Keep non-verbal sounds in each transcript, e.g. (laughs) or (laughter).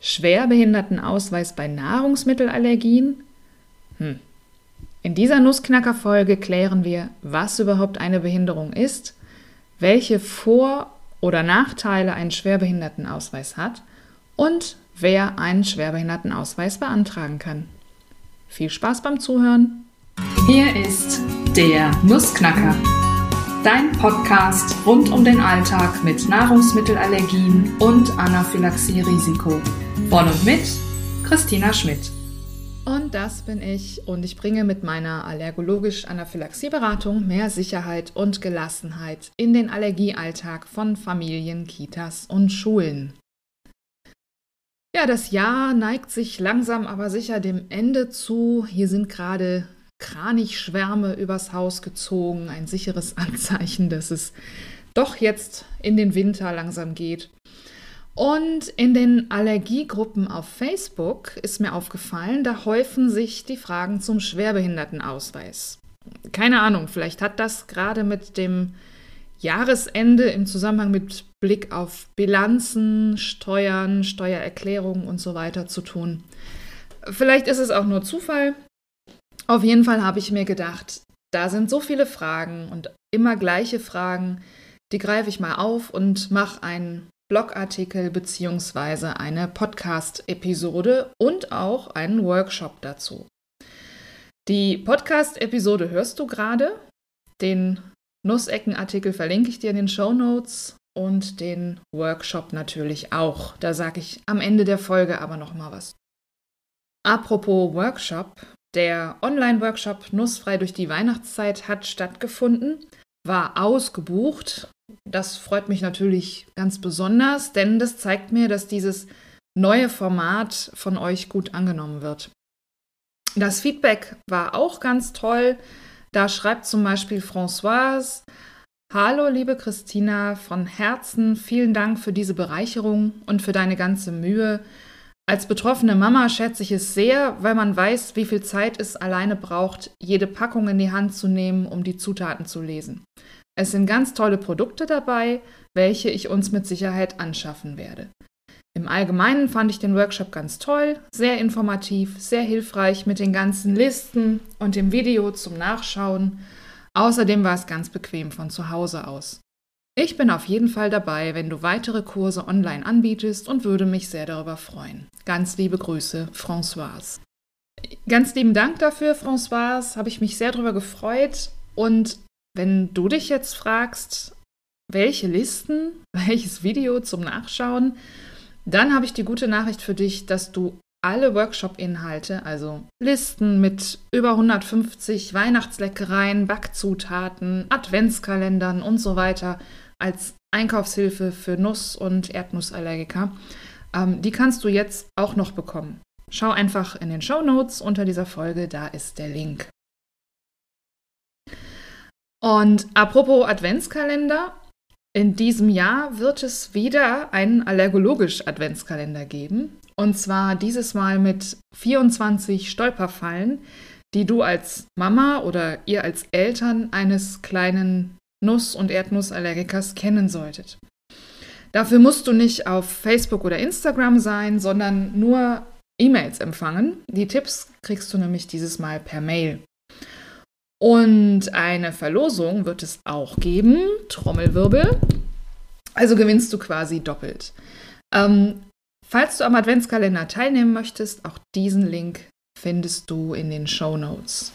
Schwerbehindertenausweis bei Nahrungsmittelallergien? Hm. In dieser Nussknacker-Folge klären wir, was überhaupt eine Behinderung ist, welche Vor- oder Nachteile ein Schwerbehindertenausweis hat und wer einen Schwerbehindertenausweis beantragen kann. Viel Spaß beim Zuhören! Hier ist der Nussknacker, dein Podcast rund um den Alltag mit Nahrungsmittelallergien und Anaphylaxie-Risiko. Von und mit Christina Schmidt. Und das bin ich und ich bringe mit meiner allergologisch-Anaphylaxie-Beratung mehr Sicherheit und Gelassenheit in den Allergiealltag von Familien, Kitas und Schulen. Ja, das Jahr neigt sich langsam aber sicher dem Ende zu. Hier sind gerade Kranichschwärme übers Haus gezogen, ein sicheres (laughs) Anzeichen, dass es doch jetzt in den Winter langsam geht. Und in den Allergiegruppen auf Facebook ist mir aufgefallen, da häufen sich die Fragen zum Schwerbehindertenausweis. Keine Ahnung, vielleicht hat das gerade mit dem Jahresende im Zusammenhang mit Blick auf Bilanzen, Steuern, Steuererklärungen und so weiter zu tun. Vielleicht ist es auch nur Zufall. Auf jeden Fall habe ich mir gedacht, da sind so viele Fragen und immer gleiche Fragen, die greife ich mal auf und mache einen Blogartikel bzw. eine Podcast-Episode und auch einen Workshop dazu. Die Podcast-Episode hörst du gerade. Den Nussecken-Artikel verlinke ich dir in den Show Notes und den Workshop natürlich auch. Da sage ich am Ende der Folge aber noch mal was. Apropos Workshop, der Online-Workshop Nussfrei durch die Weihnachtszeit hat stattgefunden, war ausgebucht das freut mich natürlich ganz besonders, denn das zeigt mir, dass dieses neue Format von euch gut angenommen wird. Das Feedback war auch ganz toll. Da schreibt zum Beispiel Françoise, Hallo liebe Christina, von Herzen vielen Dank für diese Bereicherung und für deine ganze Mühe. Als betroffene Mama schätze ich es sehr, weil man weiß, wie viel Zeit es alleine braucht, jede Packung in die Hand zu nehmen, um die Zutaten zu lesen. Es sind ganz tolle Produkte dabei, welche ich uns mit Sicherheit anschaffen werde. Im Allgemeinen fand ich den Workshop ganz toll, sehr informativ, sehr hilfreich mit den ganzen Listen und dem Video zum Nachschauen. Außerdem war es ganz bequem von zu Hause aus. Ich bin auf jeden Fall dabei, wenn du weitere Kurse online anbietest und würde mich sehr darüber freuen. Ganz liebe Grüße, Françoise. Ganz lieben Dank dafür, Françoise. Habe ich mich sehr darüber gefreut. Und wenn du dich jetzt fragst, welche Listen, (laughs) welches Video zum Nachschauen, dann habe ich die gute Nachricht für dich, dass du alle Workshop-Inhalte, also Listen mit über 150 Weihnachtsleckereien, Backzutaten, Adventskalendern und so weiter als Einkaufshilfe für Nuss- und Erdnussallergiker, ähm, die kannst du jetzt auch noch bekommen. Schau einfach in den Show Notes unter dieser Folge, da ist der Link. Und apropos Adventskalender, in diesem Jahr wird es wieder einen allergologisch Adventskalender geben. Und zwar dieses Mal mit 24 Stolperfallen, die du als Mama oder ihr als Eltern eines kleinen Nuss- und Erdnussallergikers kennen solltet. Dafür musst du nicht auf Facebook oder Instagram sein, sondern nur E-Mails empfangen. Die Tipps kriegst du nämlich dieses Mal per Mail. Und eine Verlosung wird es auch geben. Trommelwirbel. Also gewinnst du quasi doppelt. Ähm, falls du am Adventskalender teilnehmen möchtest, auch diesen Link findest du in den Show Notes.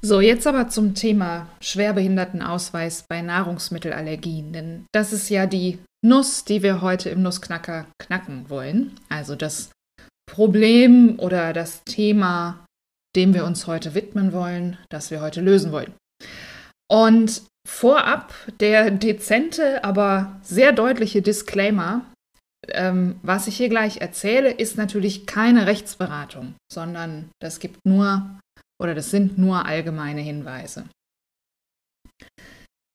So, jetzt aber zum Thema Schwerbehindertenausweis bei Nahrungsmittelallergien. Denn das ist ja die Nuss, die wir heute im Nussknacker knacken wollen. Also das Problem oder das Thema dem wir uns heute widmen wollen, das wir heute lösen wollen. Und vorab der dezente, aber sehr deutliche Disclaimer. Ähm, was ich hier gleich erzähle, ist natürlich keine Rechtsberatung, sondern das gibt nur oder das sind nur allgemeine Hinweise.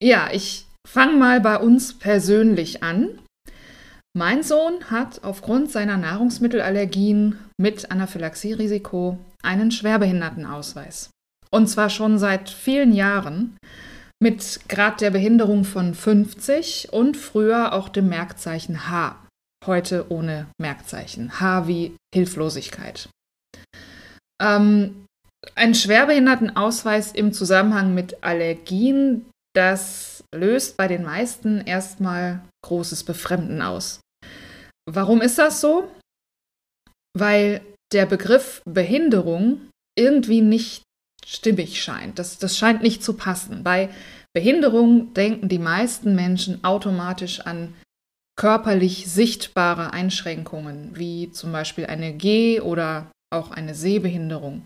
Ja, ich fange mal bei uns persönlich an. Mein Sohn hat aufgrund seiner Nahrungsmittelallergien mit Anaphylaxie-Risiko einen Schwerbehindertenausweis. Und zwar schon seit vielen Jahren mit Grad der Behinderung von 50 und früher auch dem Merkzeichen H. heute ohne Merkzeichen. H wie Hilflosigkeit. Ähm, ein Schwerbehindertenausweis im Zusammenhang mit Allergien, das löst bei den meisten erstmal großes Befremden aus. Warum ist das so? Weil der Begriff Behinderung irgendwie nicht stimmig scheint. Das, das scheint nicht zu passen. Bei Behinderung denken die meisten Menschen automatisch an körperlich sichtbare Einschränkungen, wie zum Beispiel eine Geh- oder auch eine Sehbehinderung.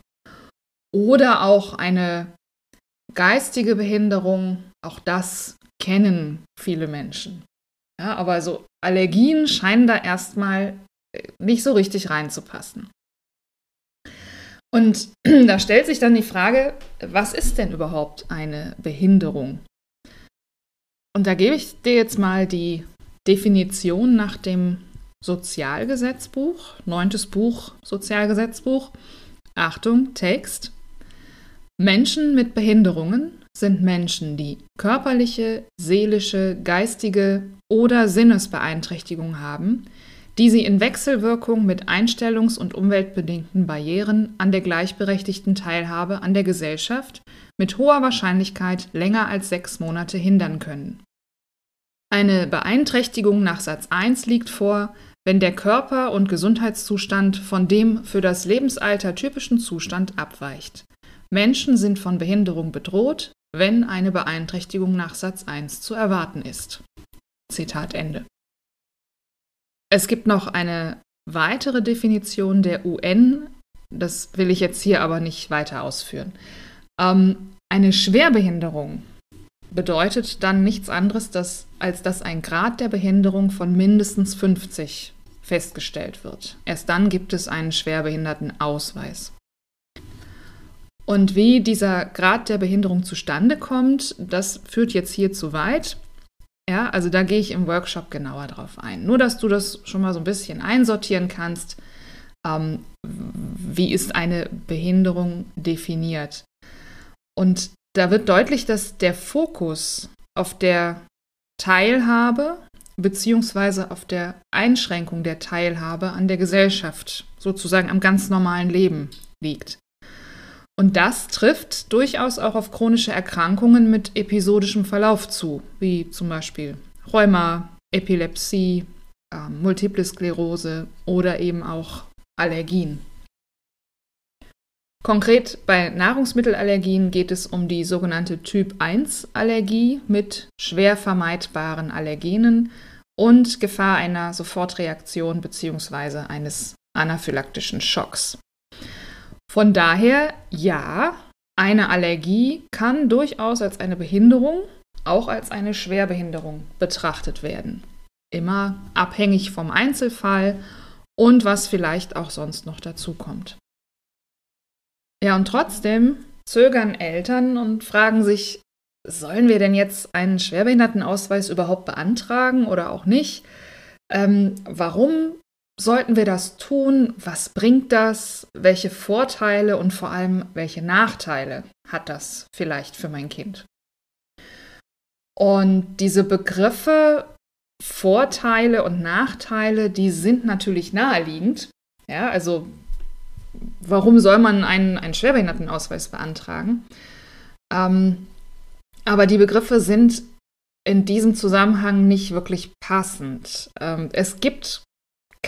Oder auch eine geistige Behinderung, auch das kennen viele Menschen. Ja, aber so Allergien scheinen da erstmal äh, nicht so richtig reinzupassen. Und (clears throat) da stellt sich dann die Frage, was ist denn überhaupt eine Behinderung? Und da gebe ich dir jetzt mal die Definition nach dem Sozialgesetzbuch, neuntes Buch Sozialgesetzbuch. Achtung, Text. Menschen mit Behinderungen sind Menschen, die körperliche, seelische, geistige oder Sinnesbeeinträchtigung haben, die sie in Wechselwirkung mit einstellungs- und umweltbedingten Barrieren an der gleichberechtigten Teilhabe an der Gesellschaft mit hoher Wahrscheinlichkeit länger als sechs Monate hindern können. Eine Beeinträchtigung nach Satz 1 liegt vor, wenn der Körper- und Gesundheitszustand von dem für das Lebensalter typischen Zustand abweicht. Menschen sind von Behinderung bedroht, wenn eine Beeinträchtigung nach Satz 1 zu erwarten ist. Zitat Ende. Es gibt noch eine weitere Definition der UN, das will ich jetzt hier aber nicht weiter ausführen. Ähm, eine Schwerbehinderung bedeutet dann nichts anderes, dass, als dass ein Grad der Behinderung von mindestens 50 festgestellt wird. Erst dann gibt es einen Schwerbehindertenausweis. Und wie dieser Grad der Behinderung zustande kommt, das führt jetzt hier zu weit. Ja, also da gehe ich im Workshop genauer drauf ein. Nur, dass du das schon mal so ein bisschen einsortieren kannst. Ähm, wie ist eine Behinderung definiert? Und da wird deutlich, dass der Fokus auf der Teilhabe beziehungsweise auf der Einschränkung der Teilhabe an der Gesellschaft, sozusagen am ganz normalen Leben liegt. Und das trifft durchaus auch auf chronische Erkrankungen mit episodischem Verlauf zu, wie zum Beispiel Rheuma, Epilepsie, äh, Multiple Sklerose oder eben auch Allergien. Konkret bei Nahrungsmittelallergien geht es um die sogenannte Typ-1-Allergie mit schwer vermeidbaren Allergenen und Gefahr einer Sofortreaktion bzw. eines anaphylaktischen Schocks. Von daher, ja, eine Allergie kann durchaus als eine Behinderung, auch als eine Schwerbehinderung betrachtet werden. Immer abhängig vom Einzelfall und was vielleicht auch sonst noch dazu kommt. Ja, und trotzdem zögern Eltern und fragen sich, sollen wir denn jetzt einen Schwerbehindertenausweis überhaupt beantragen oder auch nicht? Ähm, warum sollten wir das tun? Was bringt das? Welche Vorteile und vor allem welche Nachteile hat das vielleicht für mein Kind? Und diese Begriffe Vorteile und Nachteile, die sind natürlich naheliegend. Ja, also warum soll man einen, einen Schwerbehindertenausweis beantragen? Ähm, aber die Begriffe sind in diesem Zusammenhang nicht wirklich passend. Ähm, es gibt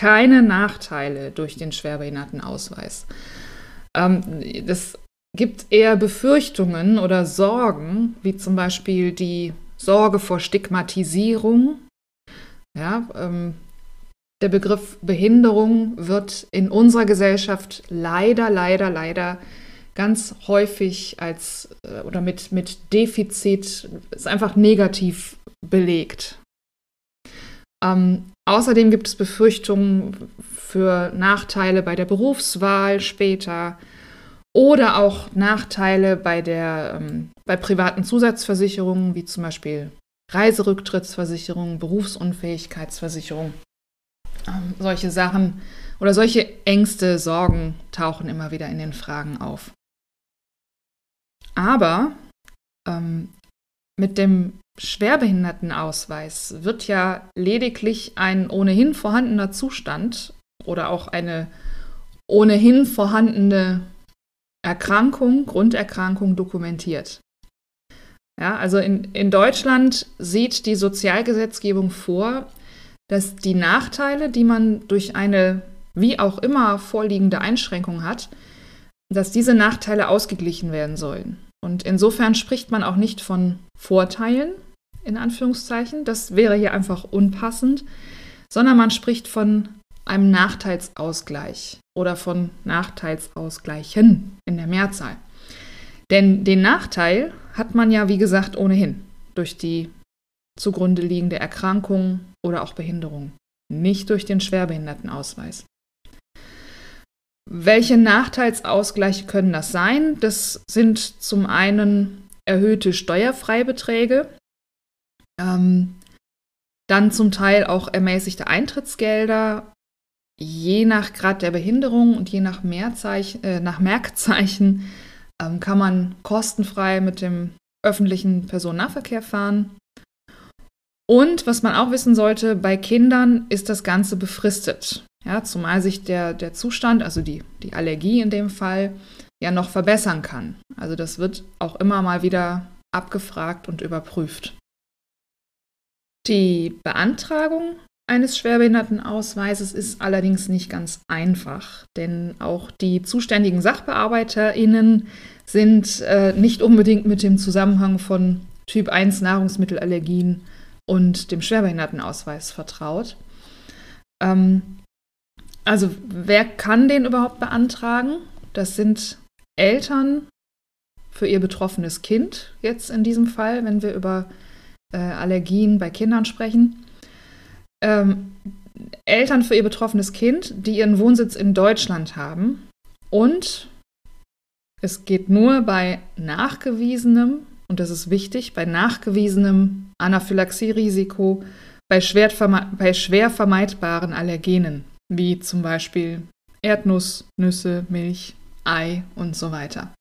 keine Nachteile durch den Schwerbehindertenausweis. Ähm, das gibt eher Befürchtungen oder Sorgen, wie zum Beispiel die Sorge vor Stigmatisierung. Ja, ähm, der Begriff Behinderung wird in unserer Gesellschaft leider, leider, leider ganz häufig als äh, oder mit, mit Defizit ist einfach negativ belegt. Ähm, außerdem gibt es Befürchtungen für Nachteile bei der Berufswahl später oder auch Nachteile bei, der, ähm, bei privaten Zusatzversicherungen, wie zum Beispiel Reiserücktrittsversicherung, Berufsunfähigkeitsversicherung. Ähm, solche Sachen oder solche Ängste, Sorgen tauchen immer wieder in den Fragen auf. Aber ähm, mit dem Schwerbehindertenausweis wird ja lediglich ein ohnehin vorhandener Zustand oder auch eine ohnehin vorhandene Erkrankung, Grunderkrankung dokumentiert. Ja, also in, in Deutschland sieht die Sozialgesetzgebung vor, dass die Nachteile, die man durch eine wie auch immer vorliegende Einschränkung hat, dass diese Nachteile ausgeglichen werden sollen. Und insofern spricht man auch nicht von Vorteilen, in Anführungszeichen, das wäre hier einfach unpassend, sondern man spricht von einem Nachteilsausgleich oder von Nachteilsausgleichen in der Mehrzahl. Denn den Nachteil hat man ja, wie gesagt, ohnehin durch die zugrunde liegende Erkrankung oder auch Behinderung, nicht durch den Schwerbehindertenausweis. Welche Nachteilsausgleiche können das sein? Das sind zum einen erhöhte Steuerfreibeträge, ähm, dann zum Teil auch ermäßigte Eintrittsgelder, je nach Grad der Behinderung und je nach, äh, nach Merkzeichen ähm, kann man kostenfrei mit dem öffentlichen Personennahverkehr fahren. Und was man auch wissen sollte, bei Kindern ist das Ganze befristet. Ja, zumal sich der, der Zustand, also die, die Allergie in dem Fall, ja noch verbessern kann. Also das wird auch immer mal wieder abgefragt und überprüft. Die Beantragung eines Schwerbehindertenausweises ist allerdings nicht ganz einfach, denn auch die zuständigen SachbearbeiterInnen sind äh, nicht unbedingt mit dem Zusammenhang von Typ 1 Nahrungsmittelallergien und dem Schwerbehindertenausweis vertraut. Ähm, also wer kann den überhaupt beantragen? Das sind Eltern für ihr betroffenes Kind, jetzt in diesem Fall, wenn wir über äh, Allergien bei Kindern sprechen ähm, Eltern für ihr betroffenes Kind, die ihren Wohnsitz in Deutschland haben. Und es geht nur bei nachgewiesenem, und das ist wichtig, bei nachgewiesenem Anaphylaxie-Risiko bei bei schwer vermeidbaren Allergenen, wie zum Beispiel Erdnuss, Nüsse, Milch, Ei und so weiter.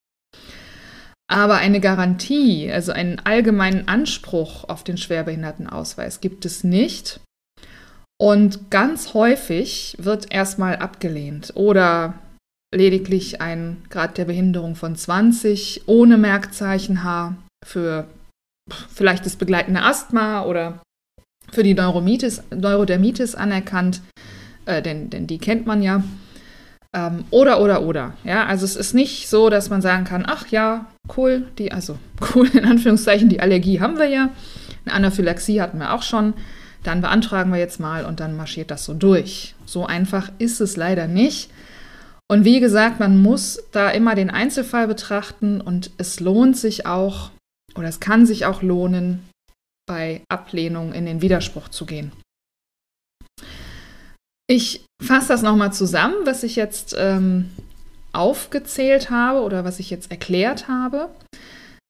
Aber eine Garantie, also einen allgemeinen Anspruch auf den Schwerbehindertenausweis gibt es nicht. Und ganz häufig wird erstmal abgelehnt oder lediglich ein Grad der Behinderung von 20 ohne Merkzeichen H für vielleicht das begleitende Asthma oder für die Neuromitis, Neurodermitis anerkannt, äh, denn, denn die kennt man ja. Ähm, oder, oder, oder. Ja, also es ist nicht so, dass man sagen kann, ach ja, cool, die, also (laughs) cool in Anführungszeichen, die Allergie haben wir ja. Eine Anaphylaxie hatten wir auch schon dann beantragen wir jetzt mal und dann marschiert das so durch. So einfach ist es leider nicht. Und wie gesagt, man muss da immer den Einzelfall betrachten und es lohnt sich auch oder es kann sich auch lohnen, bei Ablehnung in den Widerspruch zu gehen. Ich fasse das nochmal zusammen, was ich jetzt ähm, aufgezählt habe oder was ich jetzt erklärt habe.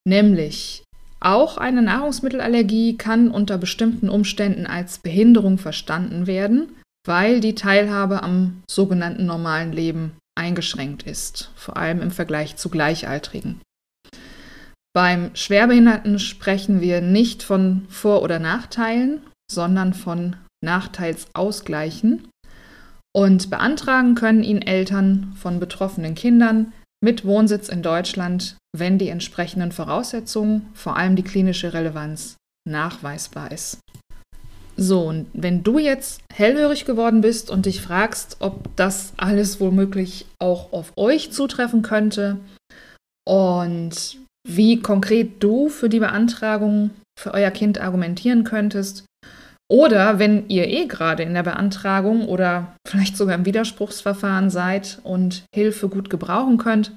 Nämlich auch eine Nahrungsmittelallergie kann unter bestimmten Umständen als Behinderung verstanden werden, weil die Teilhabe am sogenannten normalen Leben eingeschränkt ist, vor allem im Vergleich zu Gleichaltrigen. Beim Schwerbehinderten sprechen wir nicht von Vor- oder Nachteilen, sondern von Nachteilsausgleichen. Und beantragen können ihn Eltern von betroffenen Kindern mit Wohnsitz in Deutschland, wenn die entsprechenden Voraussetzungen, vor allem die klinische Relevanz, nachweisbar ist. So, und wenn du jetzt hellhörig geworden bist und dich fragst, ob das alles womöglich auch auf euch zutreffen könnte und wie konkret du für die Beantragung für euer Kind argumentieren könntest, oder wenn ihr eh gerade in der Beantragung oder vielleicht sogar im Widerspruchsverfahren seid und Hilfe gut gebrauchen könnt,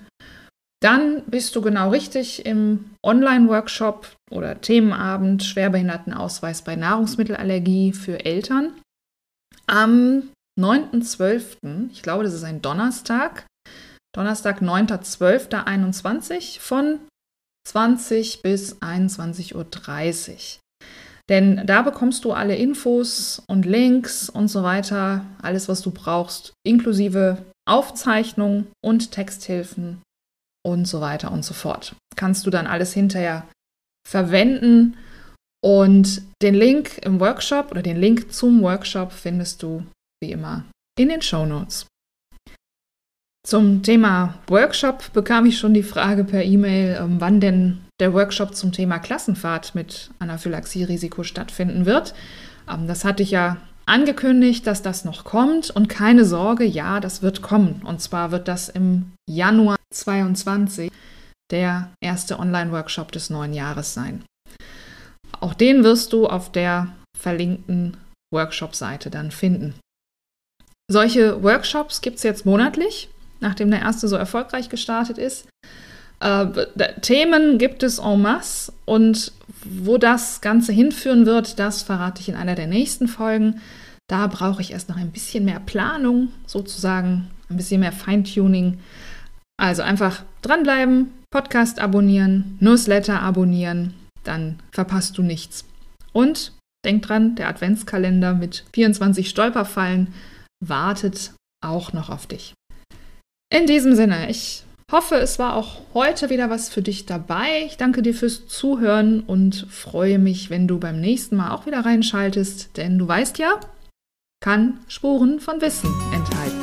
dann bist du genau richtig im Online-Workshop oder Themenabend Schwerbehindertenausweis bei Nahrungsmittelallergie für Eltern. Am 9.12., ich glaube, das ist ein Donnerstag, Donnerstag, 9.12.21 von 20 bis 21.30 Uhr. Denn da bekommst du alle Infos und Links und so weiter, alles, was du brauchst, inklusive Aufzeichnung und Texthilfen und so weiter und so fort. Kannst du dann alles hinterher verwenden. Und den Link im Workshop oder den Link zum Workshop findest du wie immer in den Show Notes. Zum Thema Workshop bekam ich schon die Frage per E-Mail, ähm, wann denn der Workshop zum Thema Klassenfahrt mit Anaphylaxie-Risiko stattfinden wird. Ähm, das hatte ich ja angekündigt, dass das noch kommt und keine Sorge, ja, das wird kommen. Und zwar wird das im Januar 2022 der erste Online-Workshop des neuen Jahres sein. Auch den wirst du auf der verlinkten Workshop-Seite dann finden. Solche Workshops gibt es jetzt monatlich nachdem der erste so erfolgreich gestartet ist. Äh, Themen gibt es en masse und wo das Ganze hinführen wird, das verrate ich in einer der nächsten Folgen. Da brauche ich erst noch ein bisschen mehr Planung, sozusagen, ein bisschen mehr Feintuning. Also einfach dranbleiben, Podcast abonnieren, Newsletter abonnieren, dann verpasst du nichts. Und denk dran, der Adventskalender mit 24 Stolperfallen wartet auch noch auf dich. In diesem Sinne, ich hoffe, es war auch heute wieder was für dich dabei. Ich danke dir fürs Zuhören und freue mich, wenn du beim nächsten Mal auch wieder reinschaltest, denn du weißt ja, kann Spuren von Wissen enthalten.